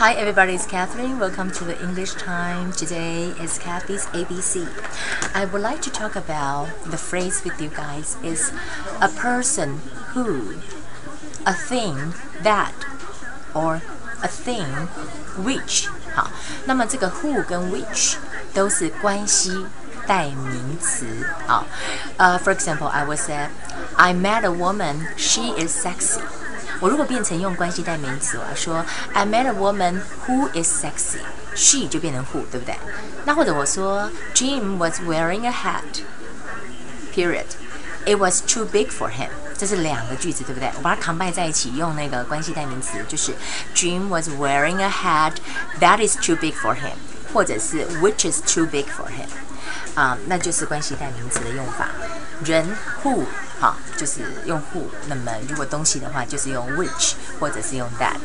Hi everybody, it's Catherine. Welcome to the English Time. Today is Kathy's ABC. I would like to talk about the phrase with you guys is a person who, a thing that, or a thing which. 好，那么这个 who 跟 which 都是关系代名词。好，呃、uh,，for example, I would say, I met a woman. She is sexy. 我如果变成用关系代名词，我要说 I met a woman who is sexy. She 就变成 who，对不对？那或者我说 Jim was wearing a hat. Period. It was too big for him. 这是两个句子，对不对？我把它 combine 在一起，用那个关系代名词，就是 Jim was wearing a hat that is too big for him，或者是 which is too big for him。啊、嗯，那就是关系代名词的用法。人 who 好，就是用 who。那么如果东西的话，就是用 which 或者是用 that。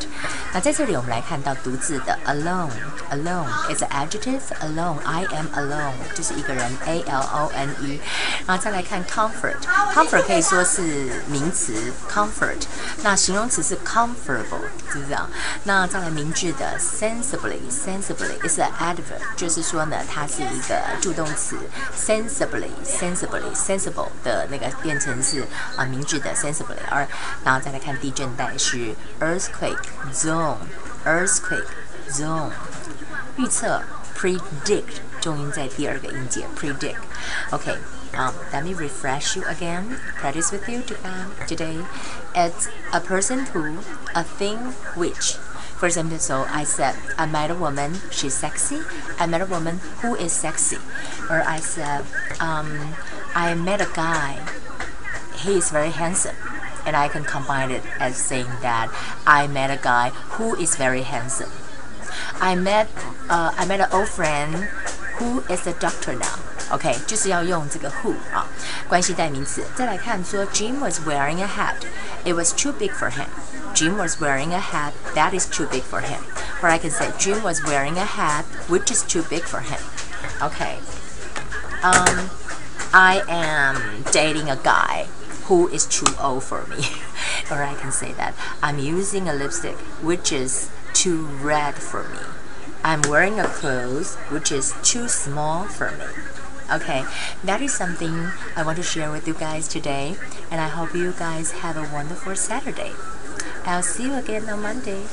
那在这里我们来看到独自的 alone。alone is an adjective alone。I am alone 就是一个人 A L O N E。然后再来看 comfort。comfort 可以说是名词 comfort，那形容词是 comfortable，是不是啊？那再来明智的 sensibly。sensibly is an adverb，就是说呢，它是一个助动词 sensibly sensibly sensible 的那个变成是啊明智的 sensibly，而然后再来看地震带是 earthquake zone earthquake zone，预测 predict 重音在第二个音节 predict。OK。Um, let me refresh you again. Practice with you today. It's a person who, a thing which. For example, so I said, I met a woman, she's sexy. I met a woman who is sexy. Or I said, um, I met a guy, he is very handsome. And I can combine it as saying that I met a guy who is very handsome. I met, uh, I met an old friend who is a doctor now. OK，就是要用这个 who 啊，关系代名词。再来看说，Jim was wearing a hat. It was too big for him. Jim was wearing a hat that is too big for him. Or I can say Jim was wearing a hat which is too big for him. OK. Um, I am dating a guy who is too old for me. or I can say that I'm using a lipstick which is too red for me. I'm wearing a clothes which is too small for me. Okay, that is something I want to share with you guys today, and I hope you guys have a wonderful Saturday. I'll see you again on Monday.